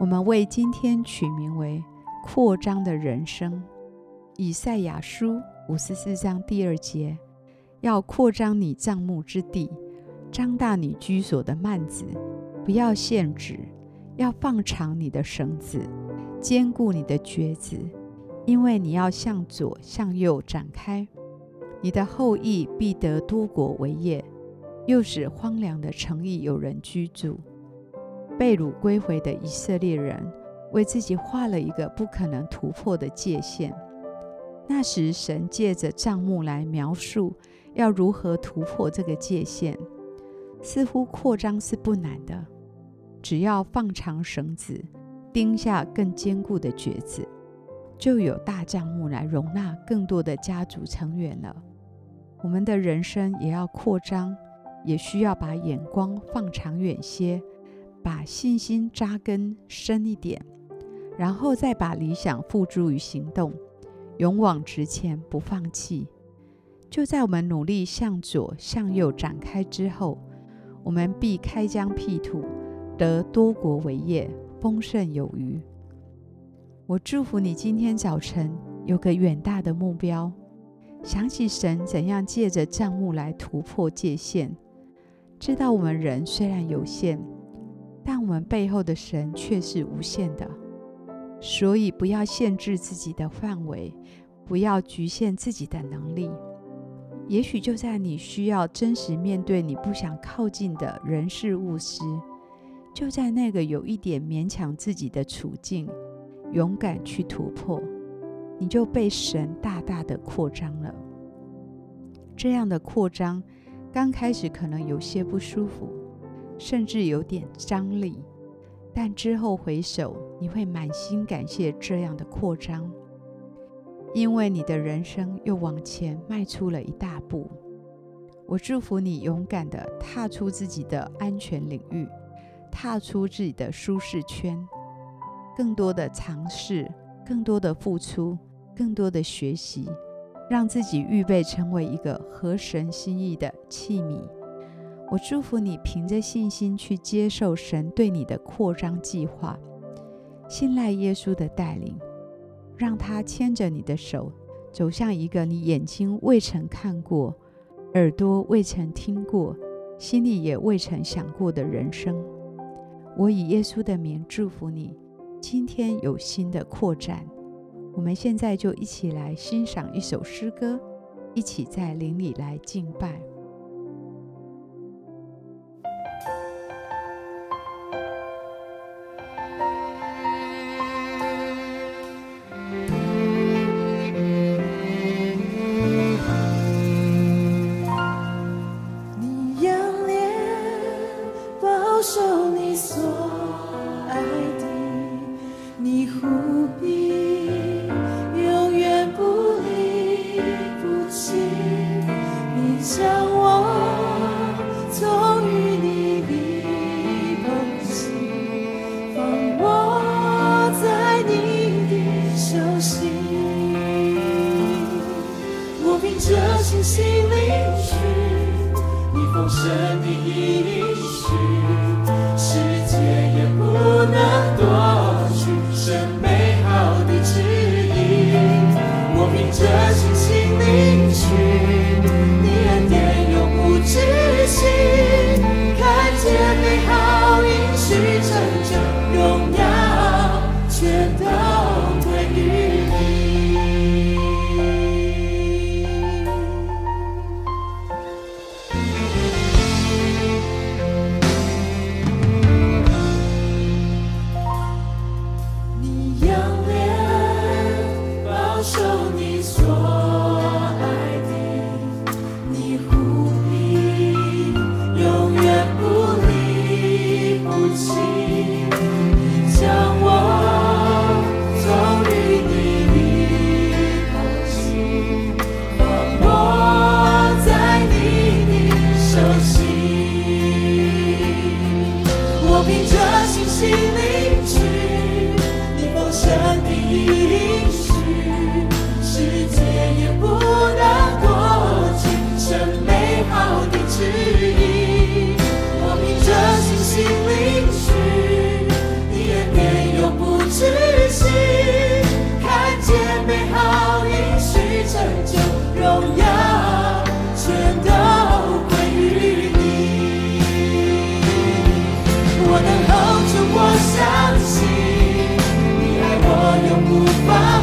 我们为今天取名为“扩张的人生”。以赛亚书五十四章第二节，要扩张你帐幕之地，张大你居所的幔子，不要限制，要放长你的绳子，坚固你的橛子，因为你要向左向右展开，你的后裔必得多国为业，又使荒凉的城邑有人居住。被掳归回的以色列人为自己画了一个不可能突破的界限。那时，神借着帐幕来描述要如何突破这个界限。似乎扩张是不难的，只要放长绳子，钉下更坚固的橛子，就有大帐幕来容纳更多的家族成员了。我们的人生也要扩张，也需要把眼光放长远些。把信心扎根深一点，然后再把理想付诸于行动，勇往直前，不放弃。就在我们努力向左向右展开之后，我们必开疆辟土，得多国为业，丰盛有余。我祝福你今天早晨有个远大的目标，想起神怎样借着帐幕来突破界限，知道我们人虽然有限。但我们背后的神却是无限的，所以不要限制自己的范围，不要局限自己的能力。也许就在你需要真实面对你不想靠近的人事物时，就在那个有一点勉强自己的处境，勇敢去突破，你就被神大大的扩张了。这样的扩张，刚开始可能有些不舒服。甚至有点张力，但之后回首，你会满心感谢这样的扩张，因为你的人生又往前迈出了一大步。我祝福你勇敢地踏出自己的安全领域，踏出自己的舒适圈，更多的尝试，更多的付出，更多的学习，让自己预备成为一个合神心意的器皿。我祝福你，凭着信心去接受神对你的扩张计划，信赖耶稣的带领，让他牵着你的手，走向一个你眼睛未曾看过、耳朵未曾听过、心里也未曾想过的人生。我以耶稣的名祝福你，今天有新的扩展。我们现在就一起来欣赏一首诗歌，一起在灵里来敬拜。你丰盛的应许，世界也不能夺去神美好的旨意。我凭着信心离去迎着信心临时你梦想的意义 move on.